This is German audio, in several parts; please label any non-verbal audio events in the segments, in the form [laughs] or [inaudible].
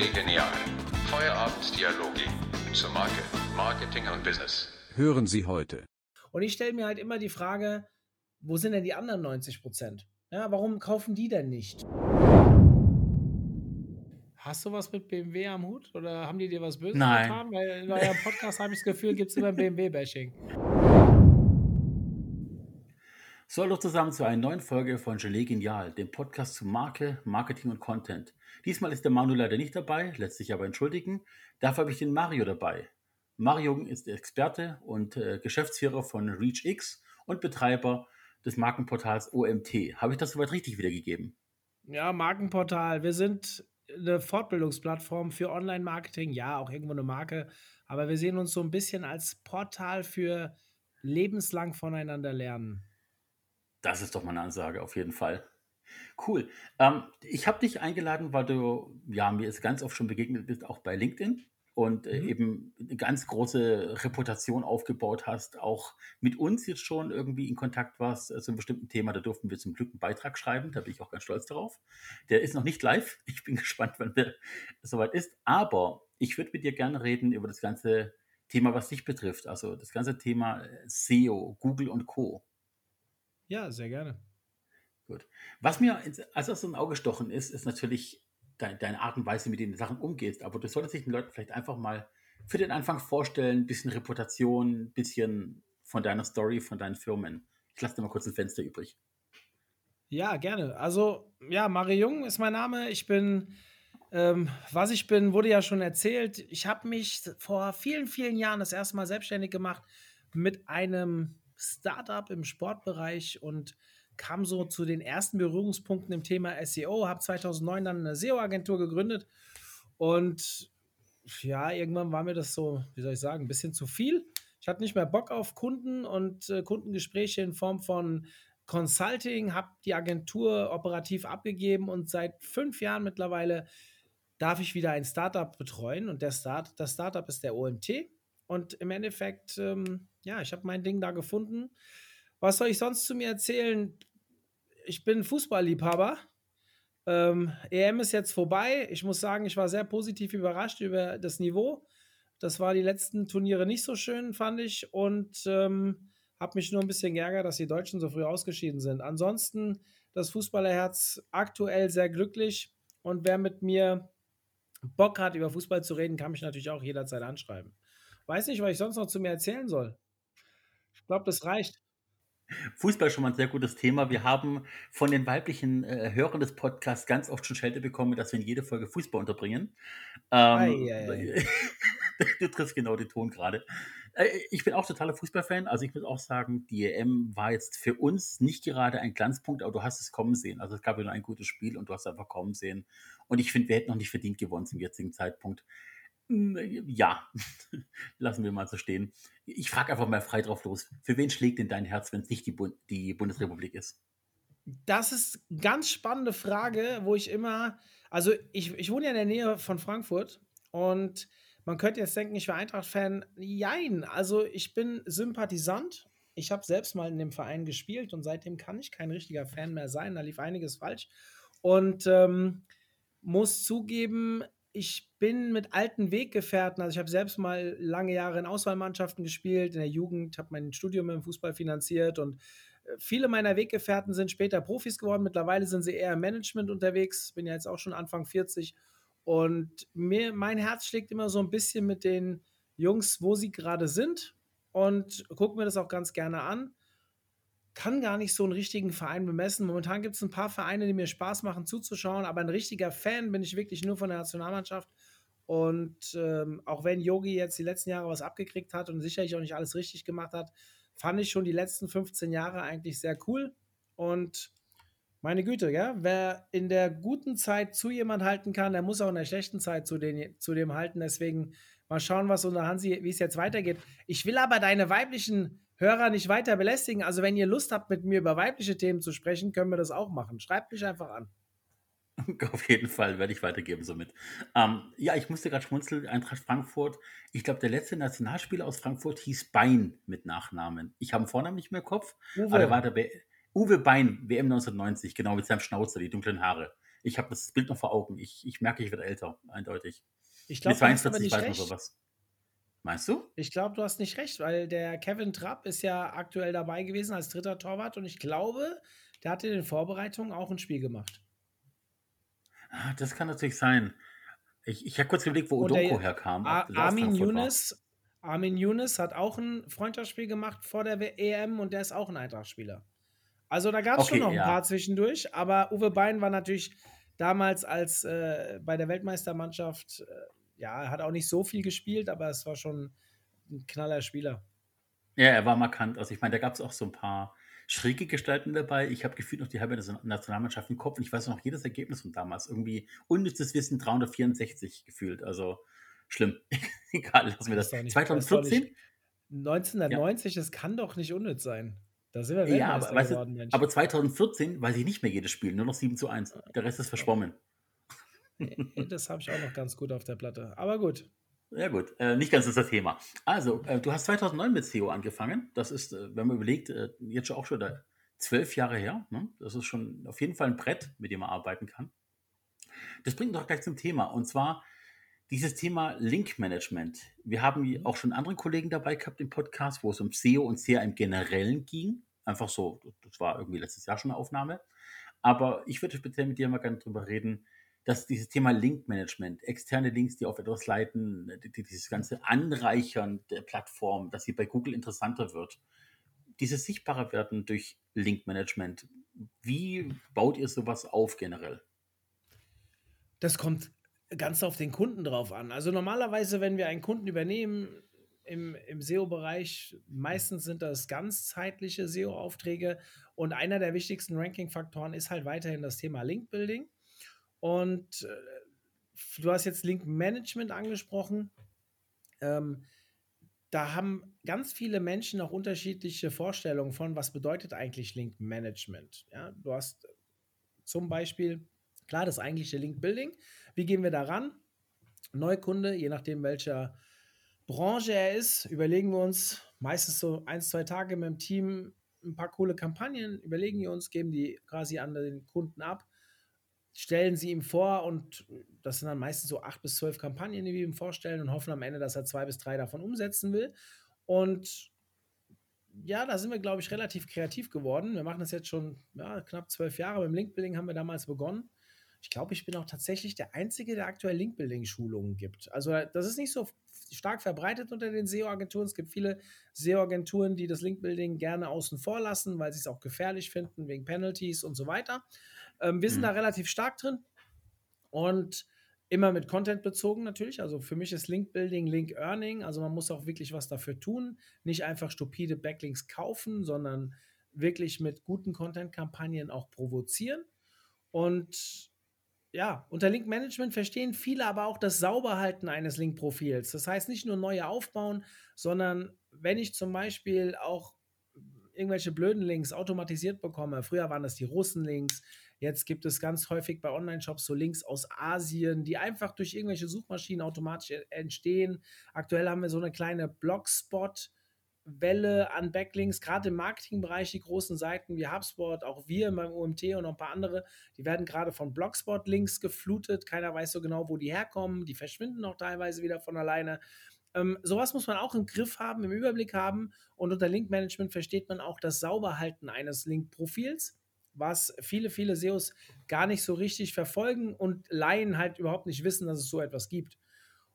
Gelee Genial. Feierabenddialoge zur Marke, Marketing und Business. Hören Sie heute. Und ich stelle mir halt immer die Frage, wo sind denn die anderen 90 Prozent? Ja, warum kaufen die denn nicht? Hast du was mit BMW am Hut oder haben die dir was Böses Nein. getan? Weil in eurem Podcast habe ich das Gefühl, gibt es immer BMW-Bashing. So, hallo zusammen zu einer neuen Folge von Gelee Genial, dem Podcast zu Marke, Marketing und Content. Diesmal ist der Manu leider nicht dabei, lässt sich aber entschuldigen. Dafür habe ich den Mario dabei. Mario ist Experte und äh, Geschäftsführer von ReachX und Betreiber des Markenportals OMT. Habe ich das soweit richtig wiedergegeben? Ja, Markenportal. Wir sind eine Fortbildungsplattform für Online-Marketing. Ja, auch irgendwo eine Marke. Aber wir sehen uns so ein bisschen als Portal für lebenslang voneinander lernen. Das ist doch mal eine Ansage, auf jeden Fall. Cool. Ähm, ich habe dich eingeladen, weil du ja mir jetzt ganz oft schon begegnet bist, auch bei LinkedIn und äh, Mhm. eben eine ganz große Reputation aufgebaut hast, auch mit uns jetzt schon irgendwie in Kontakt warst äh, zu einem bestimmten Thema. Da durften wir zum Glück einen Beitrag schreiben, da bin ich auch ganz stolz darauf. Der ist noch nicht live. [laughs] Ich bin gespannt, wann der soweit ist. Aber ich würde mit dir gerne reden über das ganze Thema, was dich betrifft. Also das ganze Thema äh, SEO, Google und Co. Ja, sehr gerne. Gut. Was mir als erstes im Auge gestochen ist, ist natürlich dein, deine Art und Weise, mit du Sachen umgehst. Aber du solltest dich den Leuten vielleicht einfach mal für den Anfang vorstellen, ein bisschen Reputation, ein bisschen von deiner Story, von deinen Firmen. Ich lasse dir mal kurz ein Fenster übrig. Ja, gerne. Also, ja, Mario Jung ist mein Name. Ich bin, ähm, was ich bin, wurde ja schon erzählt. Ich habe mich vor vielen, vielen Jahren das erste Mal selbstständig gemacht mit einem Startup im Sportbereich und kam so zu den ersten Berührungspunkten im Thema SEO. Habe 2009 dann eine SEO-Agentur gegründet und ja, irgendwann war mir das so, wie soll ich sagen, ein bisschen zu viel. Ich hatte nicht mehr Bock auf Kunden und äh, Kundengespräche in Form von Consulting, habe die Agentur operativ abgegeben und seit fünf Jahren mittlerweile darf ich wieder ein Startup betreuen und der Start, das Startup ist der OMT und im Endeffekt, ähm, ja, ich habe mein Ding da gefunden. Was soll ich sonst zu mir erzählen? Ich bin Fußballliebhaber. Ähm, EM ist jetzt vorbei. Ich muss sagen, ich war sehr positiv überrascht über das Niveau. Das war die letzten Turniere nicht so schön, fand ich. Und ähm, habe mich nur ein bisschen geärgert, dass die Deutschen so früh ausgeschieden sind. Ansonsten das Fußballerherz aktuell sehr glücklich. Und wer mit mir Bock hat, über Fußball zu reden, kann mich natürlich auch jederzeit anschreiben. Weiß nicht, was ich sonst noch zu mir erzählen soll. Ich glaube, das reicht. Fußball ist schon mal ein sehr gutes Thema. Wir haben von den weiblichen äh, Hörern des Podcasts ganz oft schon Schelte bekommen, dass wir in jede Folge Fußball unterbringen. Ähm, Ei, ei, ei. [laughs] du triffst genau den Ton gerade. Äh, ich bin auch totaler Fußballfan. Also ich muss auch sagen, die EM war jetzt für uns nicht gerade ein Glanzpunkt, aber du hast es kommen sehen. Also es gab ja nur ein gutes Spiel und du hast es einfach kommen sehen. Und ich finde, wir hätten noch nicht verdient gewonnen zum jetzigen Zeitpunkt. Hm, Ja, [laughs] lassen wir mal so stehen. Ich frage einfach mal frei drauf los. Für wen schlägt denn dein Herz, wenn es nicht die, Bund die Bundesrepublik ist? Das ist eine ganz spannende Frage, wo ich immer, also ich, ich wohne ja in der Nähe von Frankfurt und man könnte jetzt denken, ich wäre Eintracht-Fan. Jein, also ich bin Sympathisant. Ich habe selbst mal in dem Verein gespielt und seitdem kann ich kein richtiger Fan mehr sein. Da lief einiges falsch. Und ähm, muss zugeben, ich bin mit alten Weggefährten, also ich habe selbst mal lange Jahre in Auswahlmannschaften gespielt, in der Jugend, habe mein Studium im Fußball finanziert und äh, viele meiner Weggefährten sind später Profis geworden. Mittlerweile sind sie eher im Management unterwegs. Bin ja jetzt auch schon Anfang 40. Und mir, mein Herz schlägt immer so ein bisschen mit den Jungs, wo sie gerade sind. Und gucke mir das auch ganz gerne an. Kann gar nicht so einen richtigen Verein bemessen. Momentan gibt es ein paar Vereine, die mir Spaß machen zuzuschauen, aber ein richtiger Fan bin ich wirklich nur von der Nationalmannschaft. Und ähm, auch wenn Yogi jetzt die letzten Jahre was abgekriegt hat und sicherlich auch nicht alles richtig gemacht hat, fand ich schon die letzten 15 Jahre eigentlich sehr cool. Und meine Güte, ja, wer in der guten Zeit zu jemand halten kann, der muss auch in der schlechten Zeit zu, den, zu dem halten. Deswegen mal schauen, was unter Hansi, wie es jetzt weitergeht. Ich will aber deine weiblichen Hörer nicht weiter belästigen. Also, wenn ihr Lust habt, mit mir über weibliche Themen zu sprechen, können wir das auch machen. Schreibt mich einfach an. [laughs] Auf jeden Fall werde ich weitergeben somit. Ähm, ja, ich musste gerade schmunzeln, Eintracht Frankfurt. Ich glaube, der letzte Nationalspieler aus Frankfurt hieß Bein mit Nachnamen. Ich habe den Vornamen nicht mehr im Kopf, Uwe. aber war der Be Uwe Bein, WM 1990, genau, mit seinem Schnauzer, die dunklen Haare. Ich habe das Bild noch vor Augen. Ich, ich merke, ich werde älter, eindeutig. Ich Mit glaube, aber 42 nicht weiß man sowas. Meinst du? Ich glaube, du hast nicht recht, weil der Kevin Trapp ist ja aktuell dabei gewesen als dritter Torwart und ich glaube, der hat in den Vorbereitungen auch ein Spiel gemacht. Ah, das kann natürlich sein. Ich, ich habe kurz überlegt, wo Udoko herkam. Armin. Younes, Armin Younes hat auch ein Freundschaftsspiel gemacht vor der EM und der ist auch ein Eintracht-Spieler. Also da gab es Okay, schon noch ein ja. paar zwischendurch, aber Uwe Bein war natürlich damals als äh, bei der Weltmeistermannschaft, äh, ja, er hat auch nicht so viel gespielt, aber es war schon ein knaller Spieler. Ja, er war markant. Also ich meine, da gab es auch so ein paar schräge Gestalten dabei. Ich habe gefühlt noch die halbe Nation- Nationalmannschaft im Kopf und ich weiß noch jedes Ergebnis von damals. Irgendwie unnützes Wissen 364 gefühlt. Also schlimm. [laughs] Egal, lassen wir das. nicht- das doch 2014? nicht- 1990, das kann doch nicht unnütz sein. Da sind wir Ja, Weltmeister aber, weißt geworden, du, aber 2014 weiß ich nicht mehr jedes Spiel, nur noch 7 zu 1. Der Rest ist verschwommen. Das habe ich auch noch ganz gut auf der Platte. Aber gut. Ja gut, äh, nicht ganz unser Thema. Also, äh, du hast 2009 mit SEO angefangen. Das ist, äh, wenn man überlegt, äh, jetzt schon auch schon da zwölf Jahre her. Ne? Das ist schon auf jeden Fall ein Brett, mit dem man arbeiten kann. Das bringt uns auch gleich zum Thema. Und zwar dieses Thema Link-Management. Wir haben auch schon andere Kollegen dabei gehabt im Podcast, wo es um SEO und SEA im Generellen ging. Einfach so, das war irgendwie letztes Jahr schon eine Aufnahme. Aber ich würde speziell mit dir mal gerne drüber reden, dass dieses Thema Link-Management, externe Links, die auf etwas leiten, die- die- dieses ganze Anreichern der Plattform, dass sie bei Google interessanter wird, dieses sichtbare Werden durch Link-Management, wie baut ihr sowas auf generell? Das kommt ganz auf den Kunden drauf an. Also normalerweise, wenn wir einen Kunden übernehmen im, im SEO-Bereich, meistens sind das ganzzeitliche SEO-Aufträge und einer der wichtigsten Ranking-Faktoren ist halt weiterhin das Thema Link-Building. Und äh, du hast jetzt Link-Management angesprochen. Ähm, da haben ganz viele Menschen auch unterschiedliche Vorstellungen von, was bedeutet eigentlich Link-Management. Ja, du hast zum Beispiel, klar, das eigentliche Link-Building. Wie gehen wir daran? Neukunde, je nachdem, welcher Branche er ist, überlegen wir uns meistens so ein, zwei Tage mit dem Team ein paar coole Kampagnen, überlegen wir uns, geben die quasi an den Kunden ab, stellen sie ihm vor und das sind dann meistens so acht bis zwölf Kampagnen, die wir ihm vorstellen und hoffen am Ende, dass er zwei bis drei davon umsetzen will. Und ja, da sind wir, glaube ich, relativ kreativ geworden. Wir machen das jetzt schon ja, knapp zwölf Jahre. Beim Linkbuilding haben wir damals begonnen. Ich glaube, ich bin auch tatsächlich der Einzige, der aktuell Linkbuilding-Schulungen gibt. Also das ist nicht so stark verbreitet unter den SEO-Agenturen. Es gibt viele SEO-Agenturen, die das Linkbuilding gerne außen vor lassen, weil sie es auch gefährlich finden, wegen Penalties und so weiter. Ähm, wir sind Mhm. da relativ stark drin und immer mit Content bezogen natürlich. Also für mich ist Link-Building Link-Earning. Also man muss auch wirklich was dafür tun. Nicht einfach stupide Backlinks kaufen, sondern wirklich mit guten Content-Kampagnen auch provozieren. Und ja, unter Link-Management verstehen viele aber auch das Sauberhalten eines Link-Profils. Das heißt nicht nur neue aufbauen, sondern wenn ich zum Beispiel auch irgendwelche blöden Links automatisiert bekomme, früher waren das die Russen-Links, jetzt gibt es ganz häufig bei Online-Shops so Links aus Asien, die einfach durch irgendwelche Suchmaschinen automatisch entstehen. Aktuell haben wir so eine kleine Blogspot- Welle an Backlinks, gerade im Marketingbereich, die großen Seiten wie HubSpot, auch wir beim OMT und noch ein paar andere, die werden gerade von Blogspot-Links geflutet. Keiner weiß so genau, wo die herkommen. Die verschwinden auch teilweise wieder von alleine. Ähm, sowas muss man auch im Griff haben, im Überblick haben. Und unter Link-Management versteht man auch das Sauberhalten eines Link-Profils, was viele, viele SEOs gar nicht so richtig verfolgen und Laien halt überhaupt nicht wissen, dass es so etwas gibt.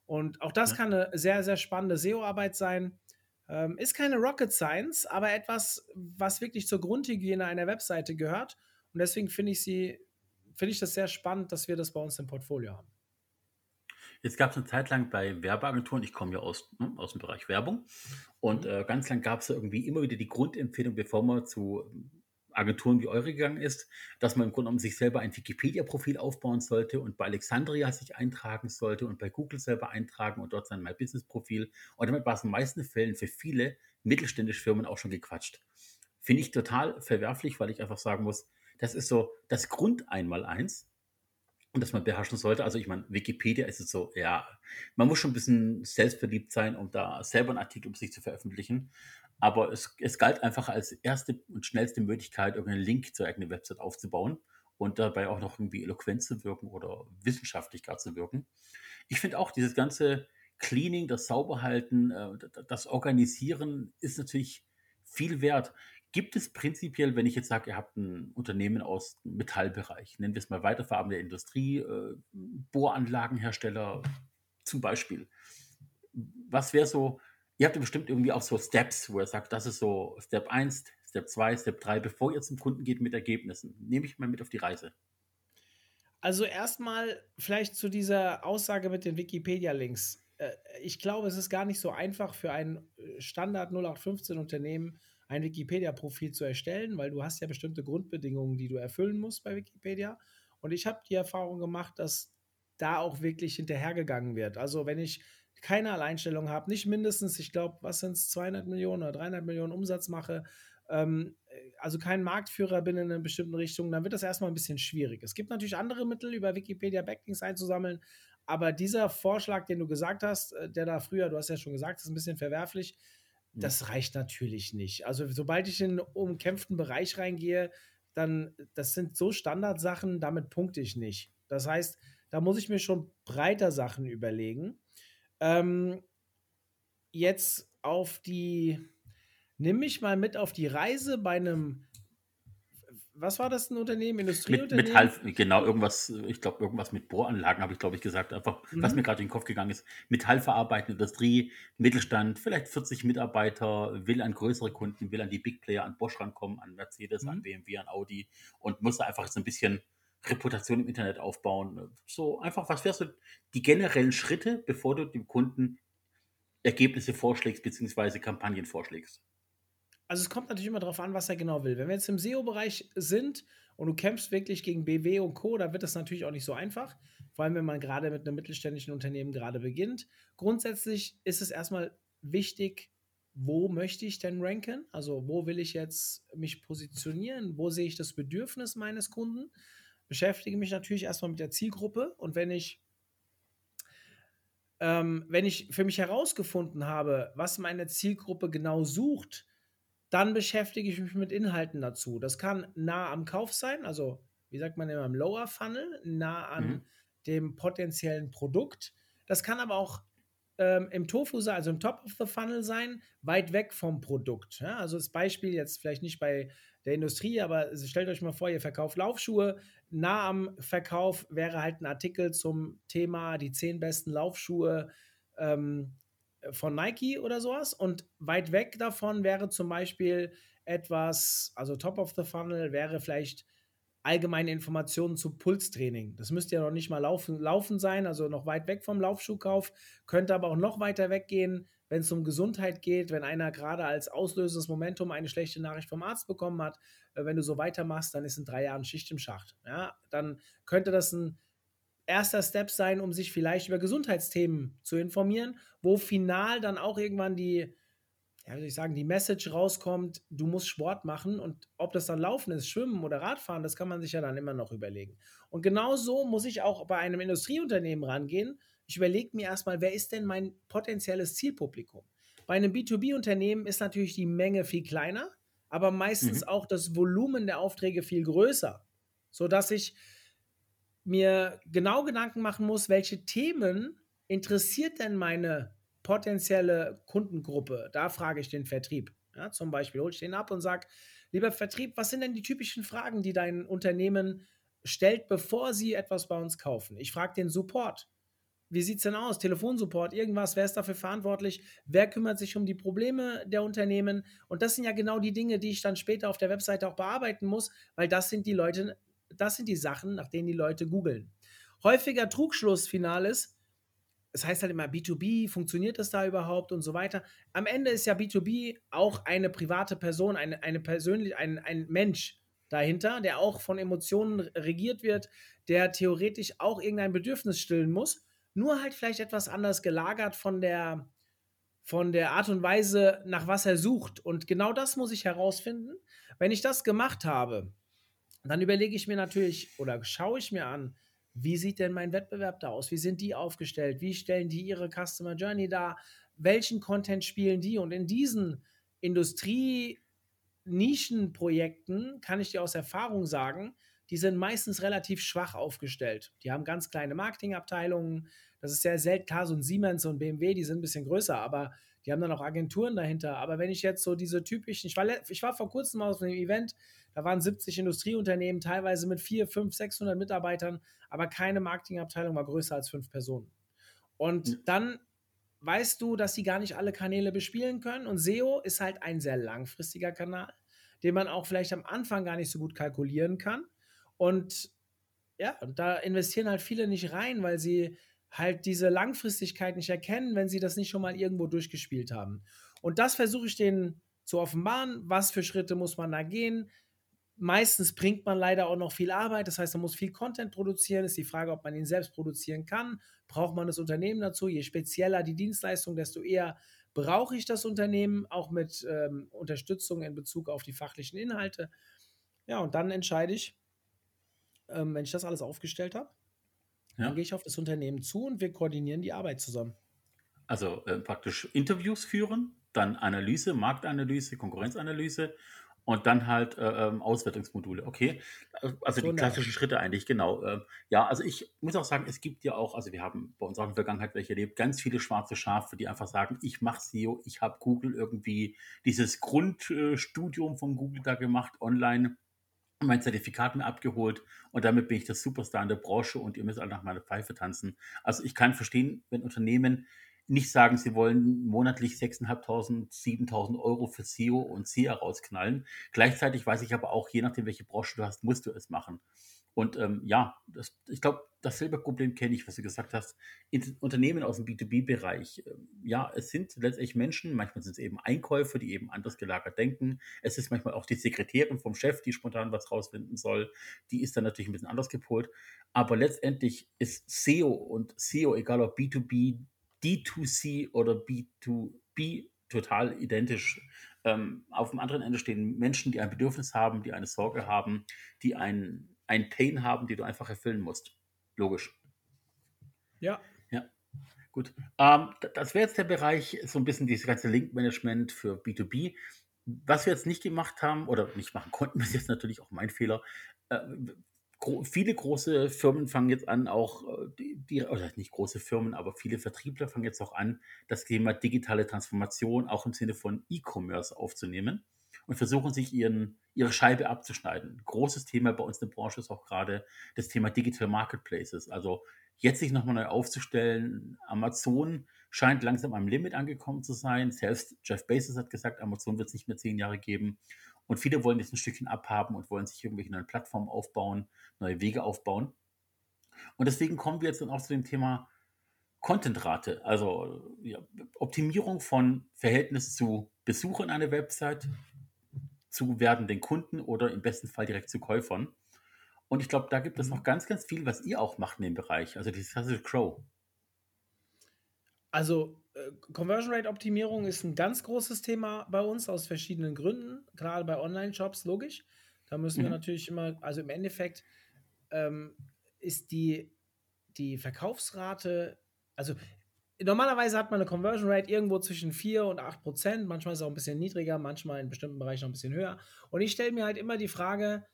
Und auch das Ja. kann eine sehr, sehr spannende SEO-Arbeit sein. Ähm, ist keine Rocket Science, aber etwas, was wirklich zur Grundhygiene einer Webseite gehört. Und deswegen finde ich sie, finde ich das sehr spannend, dass wir das bei uns im Portfolio haben. Jetzt gab es eine Zeit lang bei Werbeagenturen, ich komme ja aus, ne, aus dem Bereich Werbung, und Mhm. äh, ganz lang gab es irgendwie immer wieder die Grundempfehlung, bevor man zu Agenturen wie eure gegangen ist, dass man im Grunde genommen sich selber ein Wikipedia-Profil aufbauen sollte und bei Alexandria sich eintragen sollte und bei Google selber eintragen und dort sein My Business-Profil. Und damit war es in den meisten Fällen für viele mittelständische Firmen auch schon gequatscht. Finde ich total verwerflich, weil ich einfach sagen muss, das ist so das Grund einmal eins und das man beherrschen sollte. Also ich meine, Wikipedia ist es so, ja, man muss schon ein bisschen selbstverliebt sein, um da selber einen Artikel um sich zu veröffentlichen. Aber es, es galt einfach als erste und schnellste Möglichkeit, irgendeinen Link zur eigenen Website aufzubauen. und dabei auch noch irgendwie eloquent zu wirken oder wissenschaftlich gerade zu wirken. Ich finde auch dieses ganze Cleaning, das Sauberhalten, äh, das Organisieren ist natürlich viel wert. Gibt es prinzipiell, wenn ich jetzt sage, ihr habt ein Unternehmen aus dem Metallbereich, nennen wir es mal weiterverarbeitende Industrie, äh, Bohranlagenhersteller zum Beispiel, was wäre so, ihr habt ja bestimmt irgendwie auch so Steps, wo ihr sagt, das ist so Step 1, Step 2, Step 3, bevor ihr zum Kunden geht mit Ergebnissen. Nehme ich mal mit auf die Reise. Also erstmal vielleicht zu dieser Aussage mit den Wikipedia-Links. Äh, ich glaube, es ist gar nicht so einfach für ein äh, Standard 0815 Unternehmen ein Wikipedia-Profil zu erstellen, weil du hast ja bestimmte Grundbedingungen, die du erfüllen musst bei Wikipedia. Und ich habe die Erfahrung gemacht, dass da auch wirklich hinterhergegangen wird. Also wenn ich keine Alleinstellung habe, nicht mindestens, ich glaube, was sind es, 200 Millionen oder 300 Millionen Umsatz mache, ähm, also kein Marktführer bin in einer bestimmten Richtung, dann wird das erstmal ein bisschen schwierig. Es gibt natürlich andere Mittel, über Wikipedia Backlinks einzusammeln, aber dieser Vorschlag, den du gesagt hast, äh, der da früher, du hast ja schon gesagt, ist ein bisschen verwerflich, das reicht natürlich nicht. Also sobald ich in einen umkämpften Bereich reingehe, dann, das sind so Standardsachen, damit punkte ich nicht. Das heißt, da muss ich mir schon breiter Sachen überlegen. Ähm, jetzt auf die, nimm mich mal mit auf die Reise bei einem was war das ein Unternehmen? Industrieunternehmen? Mit, mit genau, irgendwas, ich glaube, irgendwas mit Bohranlagen habe ich, glaube ich, gesagt. Einfach, mhm. was mir gerade in den Kopf gegangen ist. Metallverarbeitende Industrie, Mittelstand, vielleicht 40 Mitarbeiter, will an größere Kunden, will an die Big Player, an Bosch rankommen, an Mercedes, mhm. an BMW, an Audi und muss da einfach so ein bisschen Reputation im Internet aufbauen. So einfach, was wärst so die generellen Schritte, bevor du dem Kunden Ergebnisse vorschlägst, beziehungsweise Kampagnen vorschlägst? also es kommt natürlich immer darauf an, was er genau will. Wenn wir jetzt im SEO-Bereich sind und du kämpfst wirklich gegen BW und Co., da wird das natürlich auch nicht so einfach. Vor allem, wenn man gerade mit einem mittelständischen Unternehmen gerade beginnt. Grundsätzlich ist es erstmal wichtig, wo möchte ich denn ranken? Also wo will ich jetzt mich positionieren? Wo sehe ich das Bedürfnis meines Kunden? Beschäftige mich natürlich erstmal mit der Zielgruppe und wenn ich ähm, wenn ich für mich herausgefunden habe, was meine Zielgruppe genau sucht, dann beschäftige ich mich mit Inhalten dazu. Das kann nah am Kauf sein, also wie sagt man immer im Lower Funnel, nah an mhm. dem potenziellen Produkt. Das kann aber auch ähm, im Tofu sein, also im Top of the Funnel sein, weit weg vom Produkt. Ja? Also das Beispiel jetzt vielleicht nicht bei der Industrie, aber stellt euch mal vor, ihr verkauft Laufschuhe. Nah am Verkauf wäre halt ein Artikel zum Thema die zehn besten Laufschuhe ähm, von Nike oder sowas. Und weit weg davon wäre zum Beispiel etwas, also Top of the Funnel wäre vielleicht allgemeine Informationen zu Pulstraining. Das müsste ja noch nicht mal laufen, laufen sein, also noch weit weg vom Laufschuhkauf, könnte aber auch noch weiter weggehen, wenn es um Gesundheit geht, wenn einer gerade als auslösendes Momentum eine schlechte Nachricht vom Arzt bekommen hat, äh, wenn du so weitermachst, dann ist in drei Jahren Schicht im Schacht. Ja, dann könnte das ein erster Step sein, um sich vielleicht über Gesundheitsthemen zu informieren, wo final dann auch irgendwann die, ja, wie ich sagen, die Message rauskommt, du musst Sport machen und ob das dann Laufen ist, Schwimmen oder Radfahren, das kann man sich ja dann immer noch überlegen. Und genau so muss ich auch bei einem Industrieunternehmen rangehen. Ich überlege mir erstmal, wer ist denn mein potenzielles Zielpublikum? Bei einem B2B-Unternehmen ist natürlich die Menge viel kleiner, aber meistens mhm. auch das Volumen der Aufträge viel größer, sodass ich mir genau Gedanken machen muss, welche Themen interessiert denn meine potenzielle Kundengruppe? Da frage ich den Vertrieb. Ja, zum Beispiel hole ich den ab und sage, lieber Vertrieb, was sind denn die typischen Fragen, die dein Unternehmen stellt, bevor sie etwas bei uns kaufen? Ich frage den Support. Wie sieht es denn aus? Telefonsupport, irgendwas, wer ist dafür verantwortlich? Wer kümmert sich um die Probleme der Unternehmen? Und das sind ja genau die Dinge, die ich dann später auf der Webseite auch bearbeiten muss, weil das sind die Leute, das sind die Sachen, nach denen die Leute googeln. Häufiger Trugschlussfinal ist, es heißt halt immer B2B, funktioniert das da überhaupt und so weiter. Am Ende ist ja B2B auch eine private Person, eine, eine persönlich, ein, ein Mensch dahinter, der auch von Emotionen regiert wird, der theoretisch auch irgendein Bedürfnis stillen muss, nur halt vielleicht etwas anders gelagert von der, von der Art und Weise, nach was er sucht. Und genau das muss ich herausfinden. Wenn ich das gemacht habe, dann überlege ich mir natürlich oder schaue ich mir an, wie sieht denn mein Wettbewerb da aus? Wie sind die aufgestellt? Wie stellen die ihre Customer Journey dar? Welchen Content spielen die? Und in diesen Industrie-Nischenprojekten kann ich dir aus Erfahrung sagen, die sind meistens relativ schwach aufgestellt. Die haben ganz kleine Marketingabteilungen. Das ist sehr selten. Klar, so ein Siemens und BMW, die sind ein bisschen größer, aber die haben dann auch Agenturen dahinter. Aber wenn ich jetzt so diese typischen, ich war, ich war vor kurzem auf einem Event, da waren 70 Industrieunternehmen, teilweise mit 4, 5, 600 Mitarbeitern, aber keine Marketingabteilung war größer als fünf Personen. Und mhm. dann weißt du, dass sie gar nicht alle Kanäle bespielen können. Und SEO ist halt ein sehr langfristiger Kanal, den man auch vielleicht am Anfang gar nicht so gut kalkulieren kann. Und ja, und da investieren halt viele nicht rein, weil sie halt diese Langfristigkeit nicht erkennen, wenn sie das nicht schon mal irgendwo durchgespielt haben. Und das versuche ich denen zu offenbaren. Was für Schritte muss man da gehen? Meistens bringt man leider auch noch viel Arbeit, das heißt, man muss viel Content produzieren. Ist die Frage, ob man ihn selbst produzieren kann. Braucht man das Unternehmen dazu? Je spezieller die Dienstleistung, desto eher brauche ich das Unternehmen, auch mit ähm, Unterstützung in Bezug auf die fachlichen Inhalte. Ja, und dann entscheide ich, ähm, wenn ich das alles aufgestellt habe, ja. dann gehe ich auf das Unternehmen zu und wir koordinieren die Arbeit zusammen. Also äh, praktisch Interviews führen, dann Analyse, Marktanalyse, Konkurrenzanalyse und dann halt äh, ähm, Auswertungsmodule. Okay, also die klassischen Schritte eigentlich, genau. Äh, ja, also ich muss auch sagen, es gibt ja auch, also wir haben bei unserer Vergangenheit welche erlebt, ganz viele schwarze Schafe, die einfach sagen, ich mache SEO, ich habe Google irgendwie dieses Grundstudium von Google da gemacht, online, mein Zertifikat mir abgeholt und damit bin ich der Superstar in der Branche und ihr müsst alle nach meiner Pfeife tanzen. Also ich kann verstehen, wenn Unternehmen nicht sagen, sie wollen monatlich 6.500, 7.000 Euro für SEO und SEA rausknallen. Gleichzeitig weiß ich aber auch, je nachdem, welche Branche du hast, musst du es machen. Und ähm, ja, das, ich glaube, dasselbe Problem kenne ich, was du gesagt hast. In Unternehmen aus dem B2B-Bereich, äh, ja, es sind letztendlich Menschen, manchmal sind es eben Einkäufer, die eben anders gelagert denken. Es ist manchmal auch die Sekretärin vom Chef, die spontan was rausfinden soll. Die ist dann natürlich ein bisschen anders gepolt. Aber letztendlich ist SEO und SEO, egal ob B2B, D2C oder B2B total identisch. Ähm, auf dem anderen Ende stehen Menschen, die ein Bedürfnis haben, die eine Sorge haben, die ein, ein Pain haben, die du einfach erfüllen musst. Logisch. Ja. Ja. Gut. Ähm, das wäre jetzt der Bereich, so ein bisschen dieses ganze Link-Management für B2B. Was wir jetzt nicht gemacht haben oder nicht machen konnten, [laughs] ist jetzt natürlich auch mein Fehler. Äh, gro viele große Firmen fangen jetzt an, auch äh, die, die, oder nicht große Firmen, aber viele Vertriebler fangen jetzt auch an, das Thema digitale Transformation auch im Sinne von E-Commerce aufzunehmen und versuchen sich ihren, ihre Scheibe abzuschneiden. Großes Thema bei uns in der Branche ist auch gerade das Thema Digital Marketplaces. Also jetzt sich nochmal neu aufzustellen. Amazon scheint langsam am Limit angekommen zu sein. Selbst Jeff Bezos hat gesagt, Amazon wird es nicht mehr zehn Jahre geben. Und viele wollen jetzt ein Stückchen abhaben und wollen sich irgendwelche neuen Plattformen aufbauen, neue Wege aufbauen. Und deswegen kommen wir jetzt dann auch zu dem Thema Contentrate, also ja, Optimierung von Verhältnis zu Besuchern einer Website, zu werdenden Kunden oder im besten Fall direkt zu Käufern. Und ich glaube, da gibt es mhm. noch ganz, ganz viel, was ihr auch macht in dem Bereich, also dieses klassische Crow. Also äh, Conversion Rate Optimierung ist ein ganz großes Thema bei uns aus verschiedenen Gründen, gerade bei Online-Shops, logisch. Da müssen wir mhm. natürlich immer, also im Endeffekt ähm, ist die, die Verkaufsrate, also normalerweise hat man eine Conversion Rate irgendwo zwischen 4 und 8 Prozent, manchmal ist es auch ein bisschen niedriger, manchmal in bestimmten Bereichen noch ein bisschen höher. Und ich stelle mir halt immer die Frage,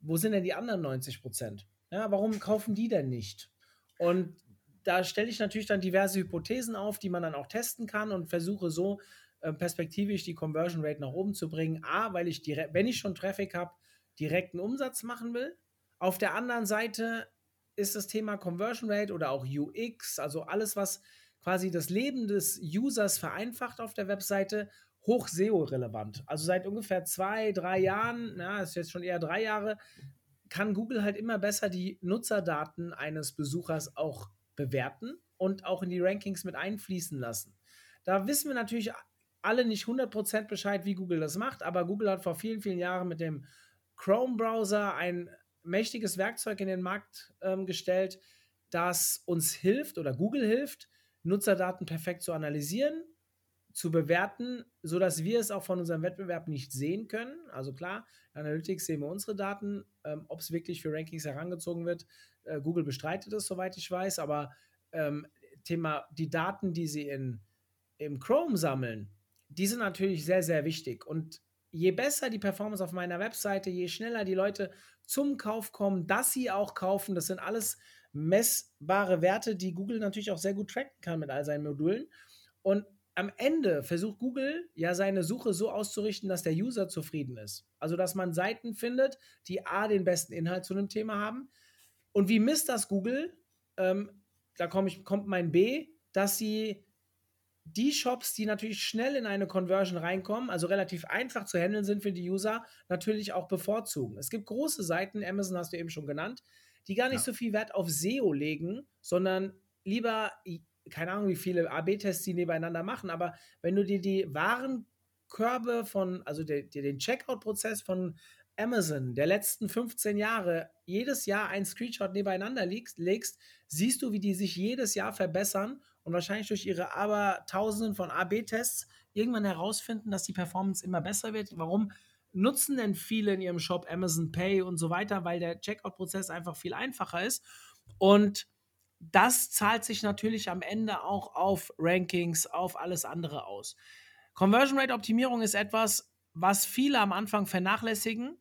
wo sind denn die anderen 90 Prozent? Ja, warum kaufen die denn nicht? Und da stelle ich natürlich dann diverse Hypothesen auf, die man dann auch testen kann und versuche so äh, perspektivisch die Conversion Rate nach oben zu bringen. A, weil ich direkt, wenn ich schon Traffic habe, direkten Umsatz machen will. Auf der anderen Seite ist das Thema Conversion Rate oder auch UX, also alles, was quasi das Leben des Users vereinfacht auf der Webseite, hoch SEO-relevant. Also seit ungefähr zwei, drei Jahren, na, ist jetzt schon eher drei Jahre, kann Google halt immer besser die Nutzerdaten eines Besuchers auch bewerten und auch in die Rankings mit einfließen lassen. Da wissen wir natürlich alle nicht 100% Bescheid, wie Google das macht, aber Google hat vor vielen, vielen Jahren mit dem Chrome-Browser ein mächtiges Werkzeug in den Markt ähm, gestellt, das uns hilft oder Google hilft, Nutzerdaten perfekt zu analysieren, zu bewerten, sodass wir es auch von unserem Wettbewerb nicht sehen können. Also klar, in Analytics sehen wir unsere Daten, ähm, ob es wirklich für Rankings herangezogen wird. Äh, Google bestreitet es, soweit ich weiß, aber ähm, Thema, die Daten, die sie in, im Chrome sammeln, die sind natürlich sehr, sehr wichtig. Und je besser die Performance auf meiner Webseite, je schneller die Leute zum Kauf kommen, dass sie auch kaufen, das sind alles messbare Werte, die Google natürlich auch sehr gut tracken kann mit all seinen Modulen. Und am Ende versucht Google ja seine Suche so auszurichten, dass der User zufrieden ist. Also, dass man Seiten findet, die A, den besten Inhalt zu einem Thema haben. Und wie misst das Google? Ähm, da komm ich, kommt mein B, dass sie die Shops, die natürlich schnell in eine Conversion reinkommen, also relativ einfach zu handeln sind für die User, natürlich auch bevorzugen. Es gibt große Seiten, Amazon hast du eben schon genannt, die gar nicht ja. so viel Wert auf SEO legen, sondern lieber, keine Ahnung, wie viele AB-Tests die nebeneinander machen, aber wenn du dir die Warenkörbe von, also de, de, den Checkout-Prozess von Amazon der letzten 15 Jahre jedes Jahr ein Screenshot nebeneinander legst, legst, siehst du, wie die sich jedes Jahr verbessern und wahrscheinlich durch ihre aber Tausenden von AB-Tests irgendwann herausfinden, dass die Performance immer besser wird. Warum nutzen denn viele in ihrem Shop Amazon Pay und so weiter? Weil der Checkout-Prozess einfach viel einfacher ist. Und das zahlt sich natürlich am Ende auch auf Rankings, auf alles andere aus. Conversion Rate Optimierung ist etwas, was viele am Anfang vernachlässigen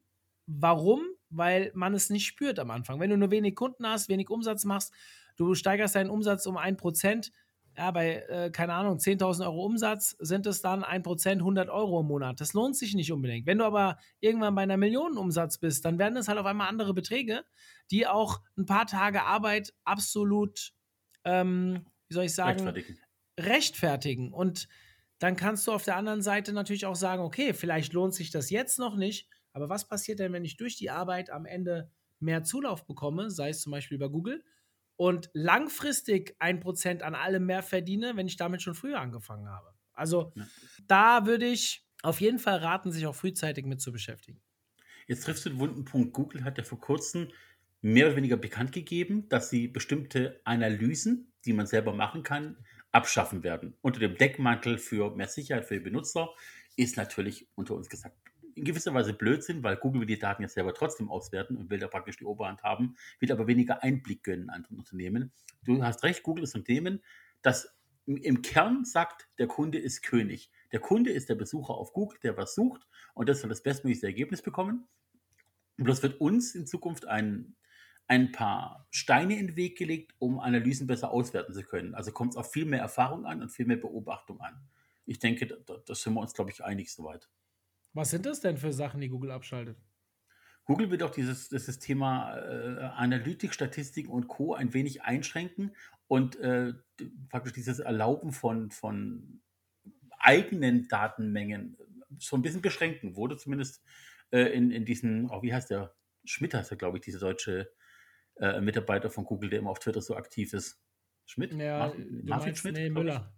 Warum? Weil man es nicht spürt am Anfang. Wenn du nur wenig Kunden hast, wenig Umsatz machst, du steigerst deinen Umsatz um 1%, ja, bei, äh, keine Ahnung, 10.000 Euro Umsatz sind es dann 1%, 100 Euro im Monat. Das lohnt sich nicht unbedingt. Wenn du aber irgendwann bei einer Million Umsatz bist, dann werden es halt auf einmal andere Beträge, die auch ein paar Tage Arbeit absolut, ähm, wie soll ich sagen, rechtfertigen. rechtfertigen. Und dann kannst du auf der anderen Seite natürlich auch sagen, okay, vielleicht lohnt sich das jetzt noch nicht, aber was passiert denn, wenn ich durch die Arbeit am Ende mehr Zulauf bekomme, sei es zum Beispiel bei Google, und langfristig ein Prozent an allem mehr verdiene, wenn ich damit schon früher angefangen habe? Also ja. da würde ich auf jeden Fall raten, sich auch frühzeitig mit zu beschäftigen. Jetzt triffst du den wunden Punkt. Google hat ja vor kurzem mehr oder weniger bekannt gegeben, dass sie bestimmte Analysen, die man selber machen kann, abschaffen werden. Unter dem Deckmantel für mehr Sicherheit für die Benutzer ist natürlich unter uns gesagt in gewisser Weise Blödsinn, weil Google will die Daten ja selber trotzdem auswerten und will da praktisch die Oberhand haben, will aber weniger Einblick gönnen andere Unternehmen. Du hast recht, Google ist ein Unternehmen, das im Kern sagt, der Kunde ist König. Der Kunde ist der Besucher auf Google, der was sucht und das soll das bestmögliche Ergebnis bekommen. Bloß wird uns in Zukunft ein, ein paar Steine in den Weg gelegt, um Analysen besser auswerten zu können. Also kommt es auf viel mehr Erfahrung an und viel mehr Beobachtung an. Ich denke, da, da sind wir uns, glaube ich, einig soweit. Was sind das denn für Sachen, die Google abschaltet? Google wird auch dieses, dieses Thema äh, Analytik, Statistik und Co. ein wenig einschränken und äh, praktisch dieses Erlauben von, von eigenen Datenmengen so ein bisschen beschränken. Wurde zumindest äh, in, in diesen, oh, wie heißt der? Schmidt heißt er, glaube ich, dieser deutsche äh, Mitarbeiter von Google, der immer auf Twitter so aktiv ist. Schmidt? Ja, Martin, Martin Schmidt? Nee, Müller.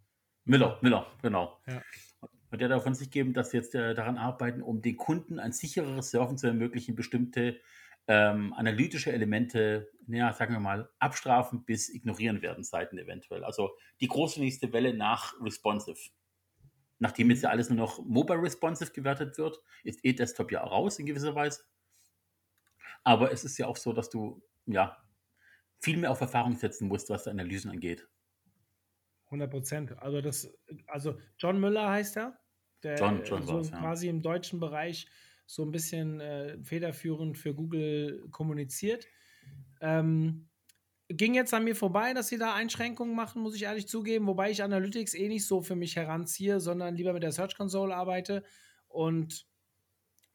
Müller, Müller, genau. Ja wird ja davon sich geben, dass sie jetzt äh, daran arbeiten, um den Kunden ein sichereres Surfen zu ermöglichen, bestimmte ähm, analytische Elemente, naja, sagen wir mal, abstrafen bis ignorieren werden, Seiten eventuell. Also die große nächste Welle nach responsive. Nachdem jetzt ja alles nur noch mobile responsive gewertet wird, ist eh Desktop ja raus in gewisser Weise. Aber es ist ja auch so, dass du ja viel mehr auf Erfahrung setzen musst, was die Analysen angeht. 100 Prozent. Also das, also John Müller heißt er, der John, John so was, quasi ja. im deutschen Bereich so ein bisschen äh, federführend für Google kommuniziert. Ähm, ging jetzt an mir vorbei, dass sie da Einschränkungen machen, muss ich ehrlich zugeben, wobei ich Analytics eh nicht so für mich heranziehe, sondern lieber mit der Search Console arbeite und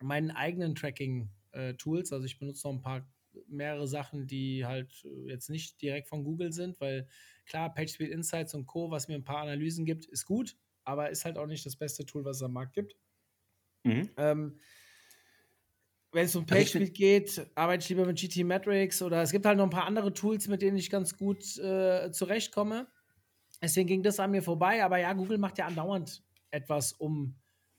meinen eigenen Tracking-Tools. Äh, also ich benutze noch ein paar mehrere Sachen, die halt äh, jetzt nicht direkt von Google sind, weil klar, PageSpeed Insights und Co., was mir ein paar Analysen gibt, ist gut, aber ist halt auch nicht das beste Tool, was es am Markt gibt. Mhm. Ähm, wenn es um also PageSpeed geht, arbeite ich lieber mit GT Metrics oder es gibt halt noch ein paar andere Tools, mit denen ich ganz gut äh, zurechtkomme. Deswegen ging das an mir vorbei, aber ja, Google macht ja andauernd etwas, um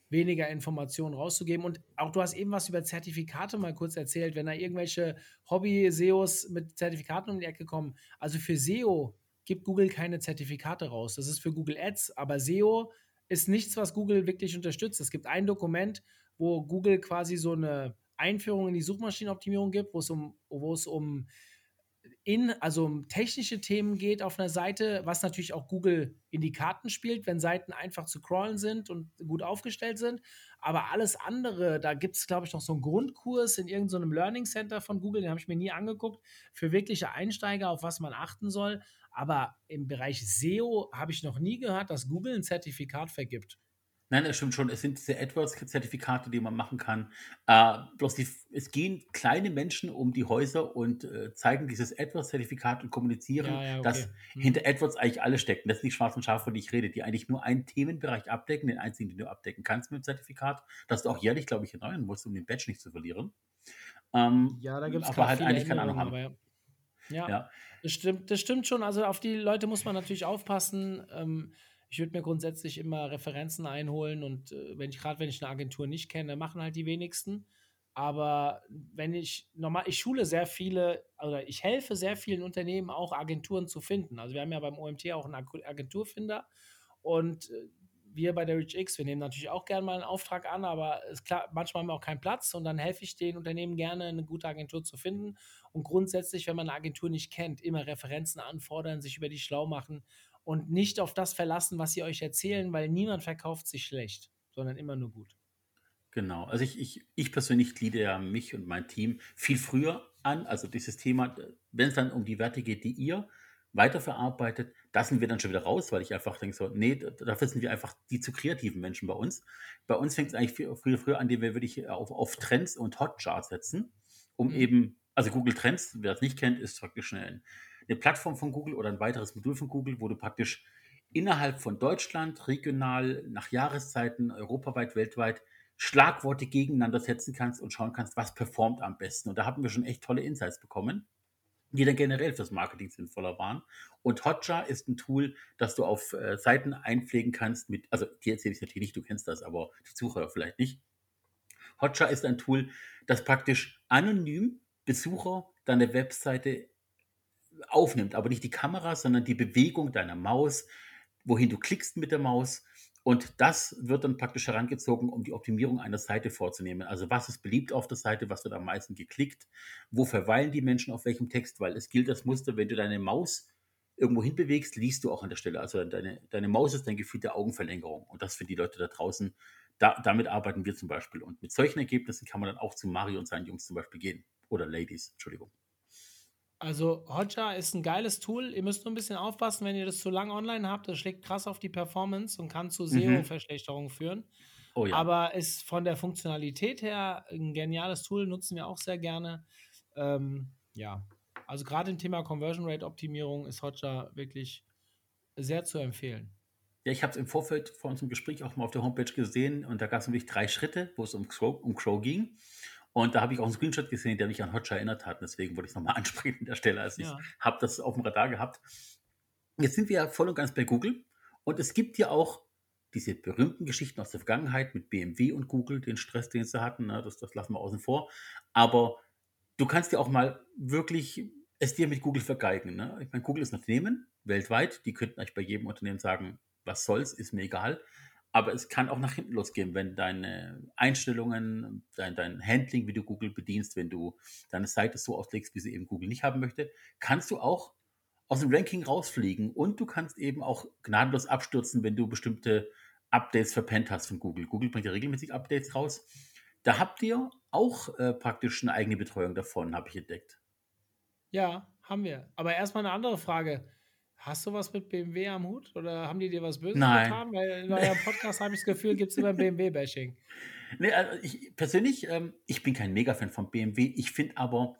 weniger Informationen rauszugeben. Und auch du hast eben was über Zertifikate mal kurz erzählt, wenn da irgendwelche Hobby-SEOs mit Zertifikaten um die Ecke kommen. Also für SEO gibt Google keine Zertifikate raus. Das ist für Google Ads, aber SEO ist nichts, was Google wirklich unterstützt. Es gibt ein Dokument, wo Google quasi so eine Einführung in die Suchmaschinenoptimierung gibt, wo es um, wo es um in, also um technische Themen geht auf einer Seite, was natürlich auch Google in die Karten spielt, wenn Seiten einfach zu crawlen sind und gut aufgestellt sind. Aber alles andere, da gibt es, glaube ich, noch so einen Grundkurs in irgendeinem Learning Center von Google, den habe ich mir nie angeguckt, für wirkliche Einsteiger, auf was man achten soll. Aber im Bereich SEO habe ich noch nie gehört, dass Google ein Zertifikat vergibt. Nein, das stimmt schon. Es sind diese AdWords-Zertifikate, die man machen kann. Äh, bloß die, es gehen kleine Menschen um die Häuser und äh, zeigen dieses AdWords-Zertifikat und kommunizieren, Ja, ja, dass okay. Hm. hinter AdWords eigentlich alle stecken. Das sind die schwarzen Schafe, von denen ich rede, die eigentlich nur einen Themenbereich abdecken, den einzigen, den du abdecken kannst mit dem Zertifikat, das du auch jährlich, glaube ich, erneuern musst, um den Badge nicht zu verlieren. Ähm, Ja, da gibt es aber halt eigentlich keine Ahnung haben. Aber ja. Ja, Ja. das stimmt, das stimmt schon. Also auf die Leute muss man natürlich aufpassen. Ähm, ich würde mir grundsätzlich immer Referenzen einholen und äh, wenn ich gerade wenn ich eine Agentur nicht kenne, machen halt die wenigsten. Aber wenn ich normal, ich schule sehr viele oder ich helfe sehr vielen Unternehmen auch Agenturen zu finden. Also wir haben ja beim OMT auch einen Ag- Agenturfinder und äh, wir bei der ReachX, wir nehmen natürlich auch gerne mal einen Auftrag an, aber es ist klar, manchmal haben wir auch keinen Platz und dann helfe ich den Unternehmen gerne, eine gute Agentur zu finden. Und grundsätzlich, wenn man eine Agentur nicht kennt, immer Referenzen anfordern, sich über die schlau machen und nicht auf das verlassen, was sie euch erzählen, weil niemand verkauft sich schlecht, sondern immer nur gut. Genau. Also ich, ich, ich persönlich gliede ja mich und mein Team viel früher an. Also dieses Thema, wenn es dann um die Werte geht, die ihr weiterverarbeitet, da sind wir dann schon wieder raus, weil ich einfach denke so, nee, da- dafür sind wir einfach die zu kreativen Menschen bei uns. Bei uns fängt es eigentlich viel, viel früher an, indem wir wirklich auf, auf Trends und Hotcharts setzen, um Mhm. eben, also Google Trends, wer das nicht kennt, ist praktisch eine, eine Plattform von Google oder ein weiteres Modul von Google, wo du praktisch innerhalb von Deutschland, regional, nach Jahreszeiten, europaweit, weltweit Schlagworte gegeneinander setzen kannst und schauen kannst, was performt am besten. Und da haben wir schon echt tolle Insights bekommen, die dann generell fürs Marketing sinnvoller waren. Und Hotjar ist ein Tool, das du auf äh, Seiten einpflegen kannst mit, also dir erzähle ich natürlich nicht, du kennst das, aber die Zuhörer vielleicht nicht. Hotjar ist ein Tool, das praktisch anonym Besucher deine Webseite aufnimmt, aber nicht die Kamera, sondern die Bewegung deiner Maus, wohin du klickst mit der Maus. Und das wird dann praktisch herangezogen, um die Optimierung einer Seite vorzunehmen. Also was ist beliebt auf der Seite, was wird am meisten geklickt, wo verweilen die Menschen auf welchem Text, weil es gilt das Muster, wenn du deine Maus irgendwo hinbewegst, liest du auch an der Stelle. Also deine, deine Maus ist dein Gefühl der Augenverlängerung. Und das für die Leute da draußen, da, damit arbeiten wir zum Beispiel. Und mit solchen Ergebnissen kann man dann auch zu Mario und seinen Jungs zum Beispiel gehen. Oder Ladies, Entschuldigung. Also Hotjar ist ein geiles Tool. Ihr müsst nur ein bisschen aufpassen, wenn ihr das zu lang online habt. Das schlägt krass auf die Performance und kann zu Mhm. SEO-Verschlechterungen führen. Oh ja. Aber ist von der Funktionalität her ein geniales Tool, nutzen wir auch sehr gerne. Ähm, ja, also gerade im Thema Conversion Rate Optimierung ist Hotjar wirklich sehr zu empfehlen. Ja, ich habe es im Vorfeld vor unserem Gespräch auch mal auf der Homepage gesehen und da gab es nämlich drei Schritte, wo es um Crow, um Crow ging. Und da habe ich auch einen Screenshot gesehen, der mich an Hotjar erinnert hat. Deswegen wollte ich es nochmal [laughs] ansprechen an der Stelle. Also Ja. ich habe das auf dem Radar gehabt. Jetzt sind wir ja voll und ganz bei Google. Und es gibt ja auch diese berühmten Geschichten aus der Vergangenheit mit BMW und Google, den Stress, den sie hatten. Ne, das, das lassen wir außen vor. Aber du kannst ja auch mal wirklich es dir mit Google vergeigen. Ne? Ich meine, Google ist ein Unternehmen weltweit. Die könnten eigentlich bei jedem Unternehmen sagen, was soll's, ist mir egal. Aber es kann auch nach hinten losgehen, wenn deine Einstellungen, dein, dein Handling, wie du Google bedienst, wenn du deine Seite so auslegst, wie sie eben Google nicht haben möchte, kannst du auch aus dem Ranking rausfliegen und du kannst eben auch gnadenlos abstürzen, wenn du bestimmte Updates verpennt hast von Google. Google bringt ja regelmäßig Updates raus. Da habt ihr auch äh, praktisch eine eigene Betreuung davon, habe ich entdeckt. Ja, haben wir. Aber erstmal eine andere Frage. Hast du was mit BMW am Hut oder haben die dir was Böses Nein. getan? Weil in eurem Podcast habe ich das Gefühl, gibt es immer BMW-Bashing. [laughs] Nee, also ich persönlich, ähm, ich bin kein Mega-Fan von BMW. Ich finde aber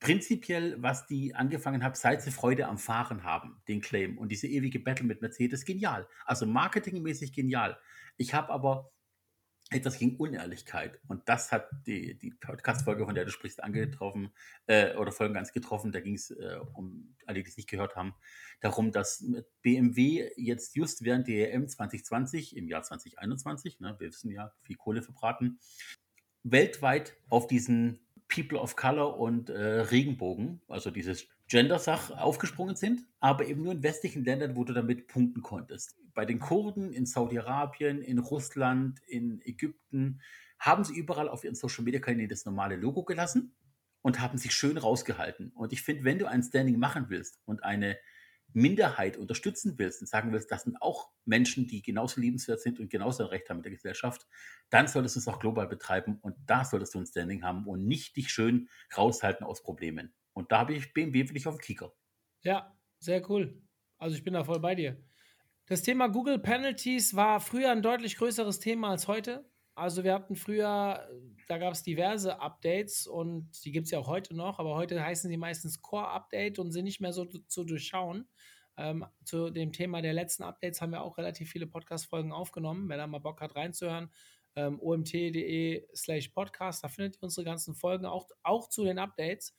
prinzipiell, was die angefangen haben, seit sie Freude am Fahren haben, den Claim und diese ewige Battle mit Mercedes, genial. Also marketingmäßig genial. Ich habe aber etwas gegen Unehrlichkeit und das hat die, die Podcast-Folge, von der du sprichst, angetroffen äh, oder Folgen ganz getroffen. Da ging es äh, um alle, die es nicht gehört haben, darum, dass BMW jetzt just während der EM 2020 im Jahr 2021, ne, wir wissen ja, viel Kohle verbraten, weltweit auf diesen People of Color und äh, Regenbogen, also dieses Gender-Sach, aufgesprungen sind, aber eben nur in westlichen Ländern, wo du damit punkten konntest. Bei den Kurden in Saudi-Arabien, in Russland, in Ägypten haben sie überall auf ihren Social-Media-Kanälen das normale Logo gelassen. und haben sich schön rausgehalten. Und ich finde, wenn du ein Standing machen willst und eine Minderheit unterstützen willst und sagen willst, das sind auch Menschen, die genauso liebenswert sind und genauso ein Recht haben mit der Gesellschaft, dann solltest du es auch global betreiben und da solltest du ein Standing haben und nicht dich schön raushalten aus Problemen. Und da habe ich BMW wirklich auf dem Kicker. Ja, sehr cool. Also ich bin da voll bei dir. Das Thema Google Penalties war früher ein deutlich größeres Thema als heute. Also wir hatten früher, da gab es diverse Updates und die gibt es ja auch heute noch, aber heute heißen sie meistens Core Update und sind nicht mehr so zu durchschauen. Ähm, zu dem Thema der letzten Updates haben wir auch relativ viele Podcast-Folgen aufgenommen. Wer da mal Bock hat reinzuhören, ähm, omt.de slash podcast, da findet ihr unsere ganzen Folgen auch, auch zu den Updates.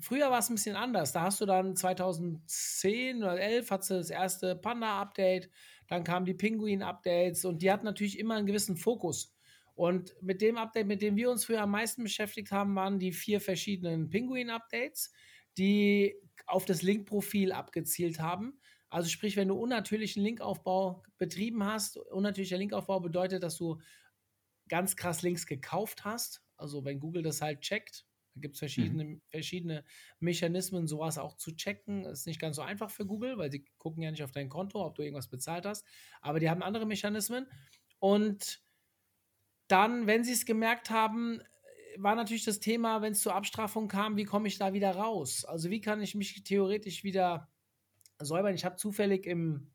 Früher war es ein bisschen anders. Da hast du dann 2010 oder 11 hast du das erste Panda-Update, dann kamen die Pinguin-Updates und die hatten natürlich immer einen gewissen Fokus. Und mit dem Update, mit dem wir uns früher am meisten beschäftigt haben, waren die vier verschiedenen Pinguin-Updates, die auf das Link-Profil abgezielt haben. Also sprich, wenn du unnatürlichen Linkaufbau betrieben hast, unnatürlicher Linkaufbau bedeutet, dass du ganz krass Links gekauft hast. Also wenn Google das halt checkt, da gibt es verschiedene, mhm. verschiedene Mechanismen, sowas auch zu checken. Das ist nicht ganz so einfach für Google, weil sie gucken ja nicht auf dein Konto, ob du irgendwas bezahlt hast. Aber die haben andere Mechanismen. Und dann, wenn sie es gemerkt haben, war natürlich das Thema, wenn es zur Abstrafung kam, wie komme ich da wieder raus? Also wie kann ich mich theoretisch wieder säubern? Ich habe zufällig im,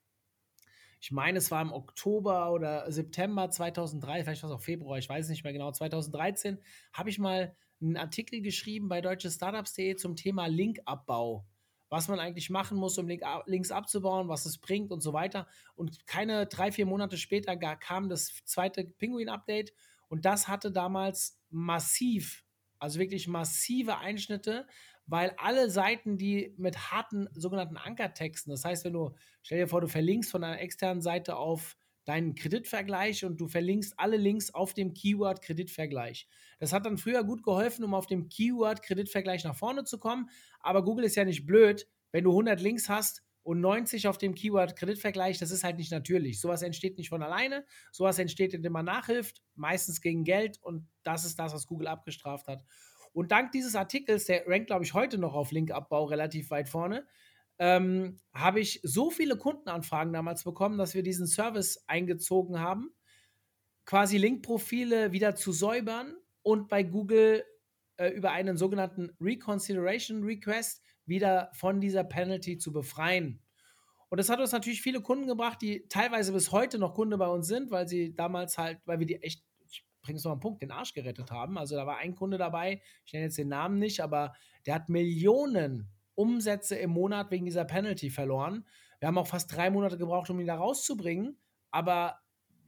ich meine, es war im Oktober oder September 2003, vielleicht war es auch Februar, ich weiß nicht mehr genau, 2013, habe ich mal einen Artikel geschrieben bei deutschestartups.de zum Thema Linkabbau was man eigentlich machen muss, um Links abzubauen, was es bringt und so weiter. Und keine drei, vier Monate später kam das zweite Pinguin-Update und das hatte damals massiv, also wirklich massive Einschnitte, weil alle Seiten, die mit harten sogenannten Ankertexten, das heißt, wenn du, stell dir vor, du verlinkst von einer externen Seite auf deinen Kreditvergleich und du verlinkst alle Links auf dem Keyword Kreditvergleich. Das hat dann früher gut geholfen, um auf dem Keyword Kreditvergleich nach vorne zu kommen, aber Google ist ja nicht blöd, wenn du 100 Links hast und 90 auf dem Keyword Kreditvergleich, das ist halt nicht natürlich. Sowas entsteht nicht von alleine, sowas entsteht, indem man nachhilft, meistens gegen Geld und das ist das, was Google abgestraft hat. Und dank dieses Artikels, der rankt, glaube ich, heute noch auf Linkabbau relativ weit vorne, ähm, habe ich so viele Kundenanfragen damals bekommen, dass wir diesen Service eingezogen haben, quasi Linkprofile wieder zu säubern und bei Google äh, über einen sogenannten Reconsideration Request wieder von dieser Penalty zu befreien. Und das hat uns natürlich viele Kunden gebracht, die teilweise bis heute noch Kunde bei uns sind, weil sie damals halt, weil wir die echt, ich bringe es noch einen Punkt, den Arsch gerettet haben. Also da war ein Kunde dabei, ich nenne jetzt den Namen nicht, aber der hat Millionen Umsätze im Monat wegen dieser Penalty verloren. Wir haben auch fast drei Monate gebraucht, um ihn da rauszubringen. Aber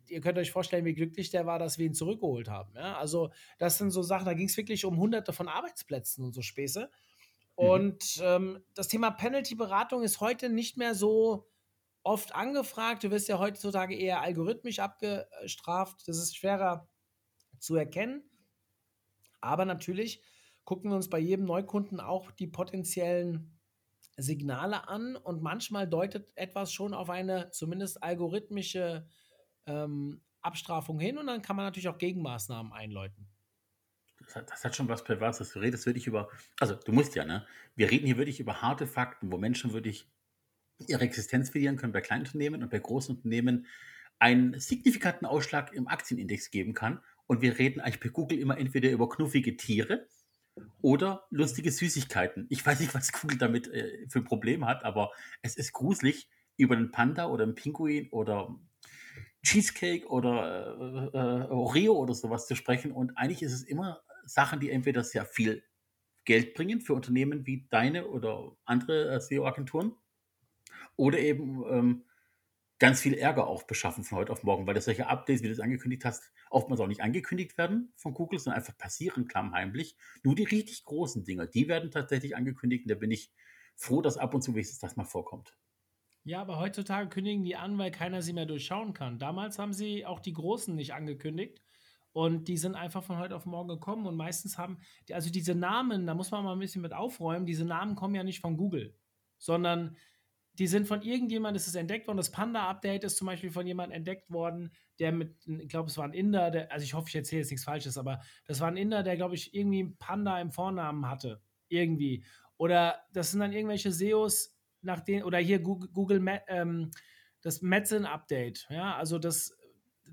ihr könnt euch vorstellen, wie glücklich der war, dass wir ihn zurückgeholt haben. Ja? Also, das sind so Sachen, da ging es wirklich um hunderte von Arbeitsplätzen und so Späße. Mhm. Und ähm, das Thema Penalty-Beratung ist heute nicht mehr so oft angefragt. Du wirst ja heutzutage eher algorithmisch abgestraft. Das ist schwerer zu erkennen. Aber natürlich gucken wir uns bei jedem Neukunden auch die potenziellen Signale an und manchmal deutet etwas schon auf eine zumindest algorithmische ähm, Abstrafung hin und dann kann man natürlich auch Gegenmaßnahmen einläuten. Das hat, das hat schon was Perverses. Du redest wirklich über, also du musst ja, ne? Wir reden hier wirklich über harte Fakten, wo Menschen wirklich ihre Existenz verlieren können bei Kleinunternehmen und bei großen Unternehmen einen signifikanten Ausschlag im Aktienindex geben kann. Und wir reden eigentlich bei Google immer entweder über knuffige Tiere oder lustige Süßigkeiten. Ich weiß nicht, was Google damit äh, für ein Problem hat, aber es ist gruselig, über einen Panda oder einen Pinguin oder Cheesecake oder äh, äh, Oreo oder sowas zu sprechen. Und eigentlich ist es immer Sachen, die entweder sehr viel Geld bringen für Unternehmen wie deine oder andere äh, SEO-Agenturen oder eben ähm, ganz viel Ärger auch beschaffen von heute auf morgen, weil das solche Updates, wie du es angekündigt hast, oftmals auch nicht angekündigt werden von Google, sondern einfach passieren klammheimlich. Nur die richtig großen Dinger, die werden tatsächlich angekündigt und da bin ich froh, dass ab und zu wenigstens das mal vorkommt. Ja, aber heutzutage kündigen die an, weil keiner sie mehr durchschauen kann. Damals haben sie auch die Großen nicht angekündigt und die sind einfach von heute auf morgen gekommen und meistens haben, also diese Namen, da muss man mal ein bisschen mit aufräumen, diese Namen kommen ja nicht von Google, sondern die sind von irgendjemandem, ist es entdeckt worden. Das Panda-Update ist zum Beispiel von jemandem entdeckt worden, der mit, ich glaube, es war ein Inder, der, also ich hoffe, ich erzähle jetzt nichts Falsches, aber das war ein Inder, der, glaube ich, irgendwie ein Panda im Vornamen hatte. Irgendwie. Oder das sind dann irgendwelche SEOs, nach denen, oder hier Google, Google ähm, das Medicine-Update. Ja, also das,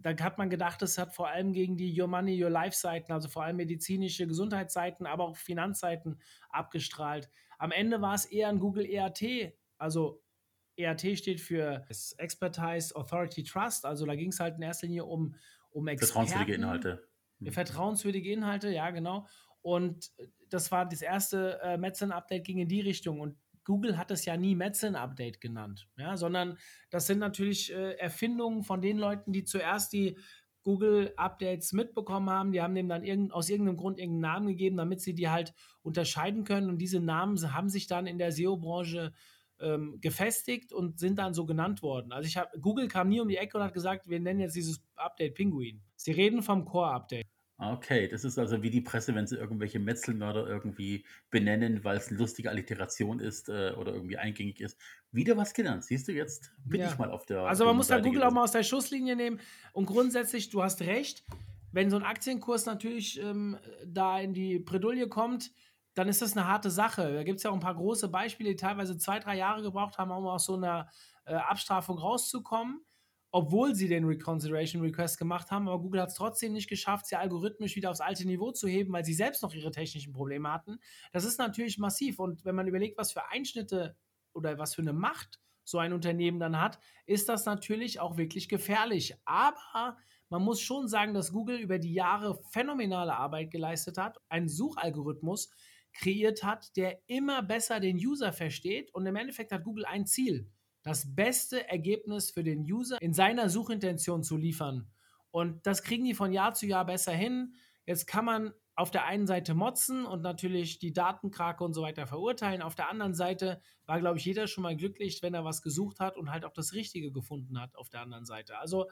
da hat man gedacht, das hat vor allem gegen die Your Money, Your Life-Seiten, also vor allem medizinische Gesundheitsseiten, aber auch Finanzseiten abgestrahlt. Am Ende war es eher ein Google ERT, also ERT steht für Expertise Authority Trust. Also da ging es halt in erster Linie um, um Experten. Vertrauenswürdige Inhalte. Mhm. Vertrauenswürdige Inhalte, ja, genau. Und das war das erste äh, Medicine-Update ging in die Richtung. Und Google hat es ja nie Medicine-Update genannt, ja, sondern das sind natürlich äh, Erfindungen von den Leuten, die zuerst die Google-Updates mitbekommen haben. Die haben dem dann irgend, aus irgendeinem Grund irgendeinen Namen gegeben, damit sie die halt unterscheiden können. Und diese Namen haben sich dann in der SEO-Branche ähm, gefestigt und sind dann so genannt worden. Also ich habe Google kam nie um die Ecke und hat gesagt, wir nennen jetzt dieses Update Pinguin. Sie reden vom Core-Update. Okay, das ist also wie die Presse, wenn sie irgendwelche Metzelmörder irgendwie benennen, weil es eine lustige Alliteration ist äh, oder irgendwie eingängig ist. Wieder was gelernt. Siehst du, jetzt bin ja. ich mal auf der. Also man muss da Google gewesen. auch mal aus der Schusslinie nehmen. Und grundsätzlich, du hast recht, wenn so ein Aktienkurs natürlich ähm, da in die Bredouille kommt, dann ist das eine harte Sache. Da gibt es ja auch ein paar große Beispiele, die teilweise zwei, drei Jahre gebraucht haben, um aus so einer äh, Abstrafung rauszukommen, obwohl sie den Reconsideration Request gemacht haben. Aber Google hat es trotzdem nicht geschafft, sie algorithmisch wieder aufs alte Niveau zu heben, weil sie selbst noch ihre technischen Probleme hatten. Das ist natürlich massiv. Und wenn man überlegt, was für Einschnitte oder was für eine Macht so ein Unternehmen dann hat, ist das natürlich auch wirklich gefährlich. Aber man muss schon sagen, dass Google über die Jahre phänomenale Arbeit geleistet hat. Ein Suchalgorithmus, kreiert hat, der immer besser den User versteht. Und im Endeffekt hat Google ein Ziel, das beste Ergebnis für den User in seiner Suchintention zu liefern. Und das kriegen die von Jahr zu Jahr besser hin. Jetzt kann man auf der einen Seite motzen und natürlich die Datenkrake und so weiter verurteilen. Auf der anderen Seite war, glaube ich, jeder schon mal glücklich, wenn er was gesucht hat und halt auch das Richtige gefunden hat auf der anderen Seite. Also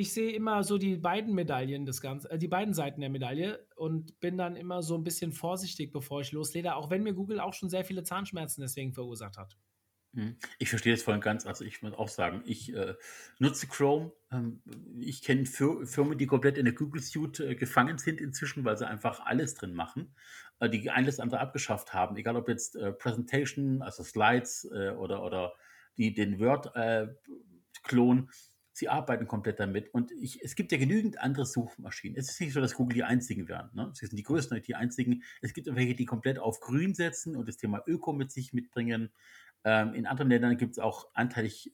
ich sehe immer so die beiden Medaillen des Ganzen, äh, die beiden Seiten der Medaille und bin dann immer so ein bisschen vorsichtig, bevor ich loslege, auch wenn mir Google auch schon sehr viele Zahnschmerzen deswegen verursacht hat. Mhm. Ich verstehe das voll und ganz. Also ich muss auch sagen, ich äh, nutze Chrome. Ähm, ich kenne Firmen, die komplett in der Google Suite äh, gefangen sind inzwischen, weil sie einfach alles drin machen, äh, die alles andere abgeschafft haben. Egal ob jetzt äh, Presentation, also Slides äh, oder, oder die, den Word-Klon. Sie arbeiten komplett damit. Und ich, es gibt ja genügend andere Suchmaschinen. Es ist nicht so, dass Google die einzigen werden. Ne? Sie sind die größten und die einzigen. Es gibt welche, die komplett auf grün setzen und das Thema Öko mit sich mitbringen. Ähm, in anderen Ländern gibt es auch anteilig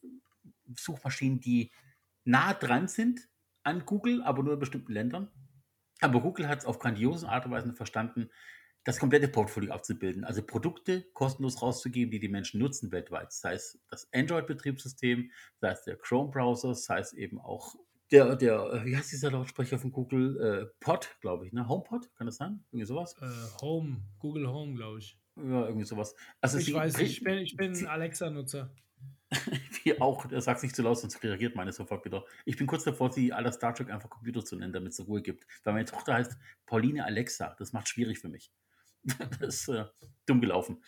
Suchmaschinen, die nah dran sind an Google, aber nur in bestimmten Ländern. Aber Google hat es auf grandiose Art und Weise verstanden, das komplette Portfolio abzubilden. Also Produkte kostenlos rauszugeben, die die Menschen nutzen weltweit. Sei es das Android-Betriebssystem, sei es der Chrome-Browser, sei es eben auch der, der, wie heißt dieser Lautsprecher von Google? Äh, Pod, glaube ich, ne? HomePod, kann das sein? Irgendwie sowas? Äh, Home, Google Home, glaube ich. Ja, irgendwie sowas. Also ich weiß nicht, ich bin, ich bin Alexa-Nutzer. [laughs] Wie auch, der sagt nicht zu laut, sonst reagiert meine sofort wieder. Ich bin kurz davor, sie aller Star Trek einfach Computer zu nennen, damit es Ruhe gibt. Weil meine Tochter heißt Pauline Alexa. Das macht schwierig für mich. [laughs] das ist äh, dumm gelaufen.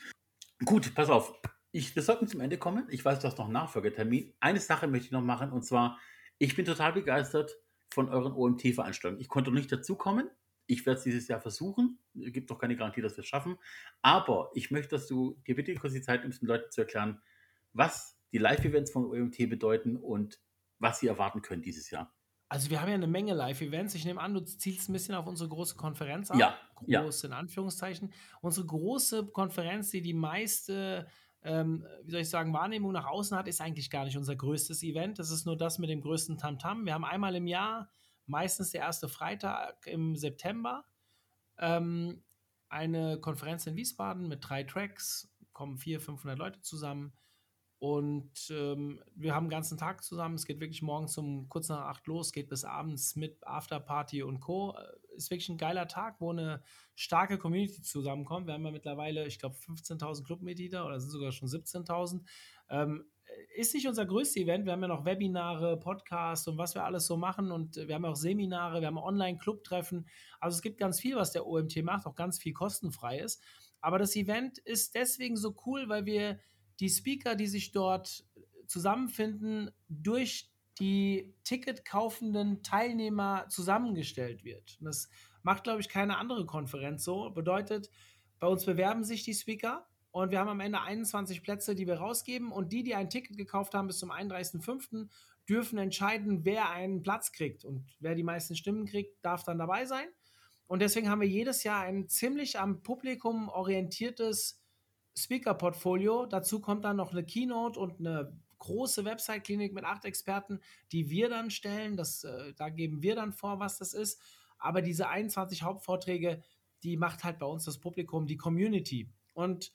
Gut, pass auf. Ich, wir sollten zum Ende kommen. Ich weiß, du hast noch einen Nachfolgetermin. Eine Sache möchte ich noch machen und zwar, ich bin total begeistert von euren OMT-Veranstaltungen. Ich konnte noch nicht dazukommen. Ich werde es dieses Jahr versuchen. Es gibt doch keine Garantie, dass wir es schaffen. Aber ich möchte, dass du dir bitte kurz die Zeit nimmst, den Leuten zu erklären, was die Live-Events von OMT bedeuten und was sie erwarten können dieses Jahr. Also wir haben ja eine Menge Live-Events. Ich nehme an, du zielst ein bisschen auf unsere große Konferenz ab. Ja. Groß ja. in Anführungszeichen. Unsere große Konferenz, die die meiste, ähm, wie soll ich sagen, Wahrnehmung nach außen hat, ist eigentlich gar nicht unser größtes Event. Das ist nur das mit dem größten Tamtam. -Tam. Wir haben einmal im Jahr meistens der erste Freitag im September. Ähm, eine Konferenz in Wiesbaden mit drei Tracks, kommen 400, 500 Leute zusammen. Und ähm, wir haben den ganzen Tag zusammen. Es geht wirklich morgens um kurz nach acht los, geht bis abends mit Afterparty und Co. Äh, ist wirklich ein geiler Tag, wo eine starke Community zusammenkommt. Wir haben ja mittlerweile, ich glaube, 15.000 Clubmitglieder oder sind sogar schon 17.000. Ähm, ist nicht unser größtes Event. Wir haben ja noch Webinare, Podcasts und was wir alles so machen. Und wir haben auch Seminare, wir haben Online-Club-Treffen. Also es gibt ganz viel, was der OMT macht, auch ganz viel kostenfrei ist. Aber das Event ist deswegen so cool, weil wir die Speaker, die sich dort zusammenfinden, durch die Ticket kaufenden Teilnehmer zusammengestellt wird. Und das macht, glaube ich, keine andere Konferenz so. Bedeutet, bei uns bewerben sich die Speaker und wir haben am Ende 21 Plätze, die wir rausgeben. Und die, die ein Ticket gekauft haben bis zum 31.05., dürfen entscheiden, wer einen Platz kriegt. Und wer die meisten Stimmen kriegt, darf dann dabei sein. Und deswegen haben wir jedes Jahr ein ziemlich am Publikum orientiertes Speaker-Portfolio. Dazu kommt dann noch eine Keynote und eine große Website-Klinik mit acht Experten, die wir dann stellen. Das, äh, da geben wir dann vor, was das ist. Aber diese 21 Hauptvorträge, die macht halt bei uns das Publikum, die Community. Und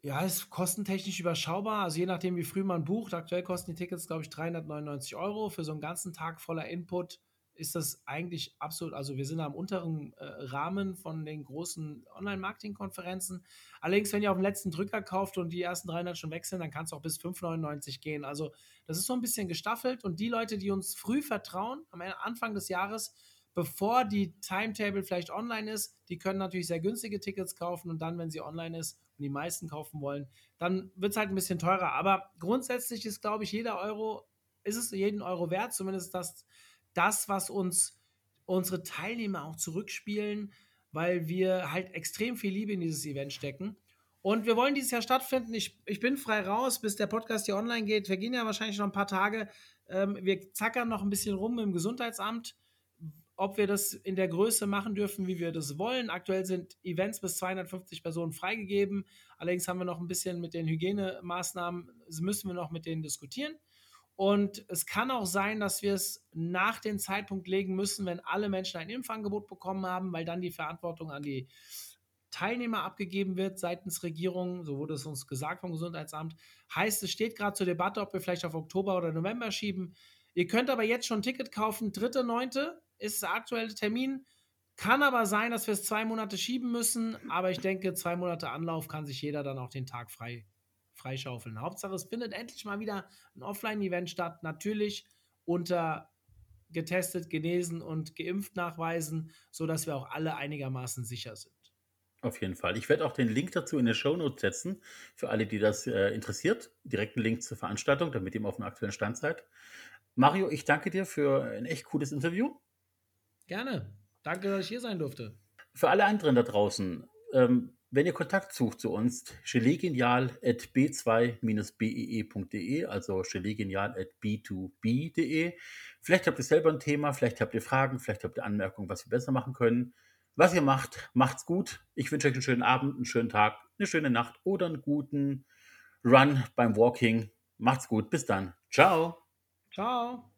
ja, ist kostentechnisch überschaubar. Also je nachdem, wie früh man bucht. Aktuell kosten die Tickets, glaube ich, 399 Euro. Für so einen ganzen Tag voller Input ist das eigentlich absolut, also wir sind am unteren äh, Rahmen von den großen Online-Marketing-Konferenzen. Allerdings, wenn ihr auf den letzten Drücker kauft und die ersten 300 schon wechseln, dann kann es auch bis 5,99 gehen. Also das ist so ein bisschen gestaffelt und die Leute, die uns früh vertrauen, am Anfang des Jahres, bevor die Timetable vielleicht online ist, die können natürlich sehr günstige Tickets kaufen und dann, wenn sie online ist und die meisten kaufen wollen, dann wird es halt ein bisschen teurer. Aber grundsätzlich ist, glaube ich, jeder Euro, ist es jeden Euro wert, zumindest das das, was uns unsere Teilnehmer auch zurückspielen, weil wir halt extrem viel Liebe in dieses Event stecken. Und wir wollen dieses Jahr stattfinden. Ich, ich bin frei raus, bis der Podcast hier online geht. Wir gehen ja wahrscheinlich noch ein paar Tage. Ähm, wir zackern noch ein bisschen rum im Gesundheitsamt, ob wir das in der Größe machen dürfen, wie wir das wollen. Aktuell sind Events bis 250 Personen freigegeben. Allerdings haben wir noch ein bisschen mit den Hygienemaßnahmen, müssen wir noch mit denen diskutieren. Und es kann auch sein, dass wir es nach dem Zeitpunkt legen müssen, wenn alle Menschen ein Impfangebot bekommen haben, weil dann die Verantwortung an die Teilnehmer abgegeben wird seitens Regierung, so wurde es uns gesagt vom Gesundheitsamt. Heißt, es steht gerade zur Debatte, ob wir vielleicht auf Oktober oder November schieben. Ihr könnt aber jetzt schon ein Ticket kaufen. 3.9. ist der aktuelle Termin. Kann aber sein, dass wir es zwei Monate schieben müssen. Aber ich denke, zwei Monate Anlauf kann sich jeder dann auch den Tag frei freischaufeln. Hauptsache, es findet endlich mal wieder ein Offline-Event statt. Natürlich unter getestet, genesen und geimpft nachweisen, sodass wir auch alle einigermaßen sicher sind. Auf jeden Fall. Ich werde auch den Link dazu in der Show Notes setzen, für alle, die das äh, interessiert. Direkten Link zur Veranstaltung, damit ihr auf dem aktuellen Stand seid. Mario, ich danke dir für ein echt cooles Interview. Gerne. Danke, dass ich hier sein durfte. Für alle anderen da draußen, ähm, wenn ihr Kontakt sucht zu uns, gelegenial.b2-bee.de, also gelegenial.b2b.de. Vielleicht habt ihr selber ein Thema, vielleicht habt ihr Fragen, vielleicht habt ihr Anmerkungen, was wir besser machen können. Was ihr macht, macht's gut. Ich wünsche euch einen schönen Abend, einen schönen Tag, eine schöne Nacht oder einen guten Run beim Walking. Macht's gut. Bis dann. Ciao. Ciao.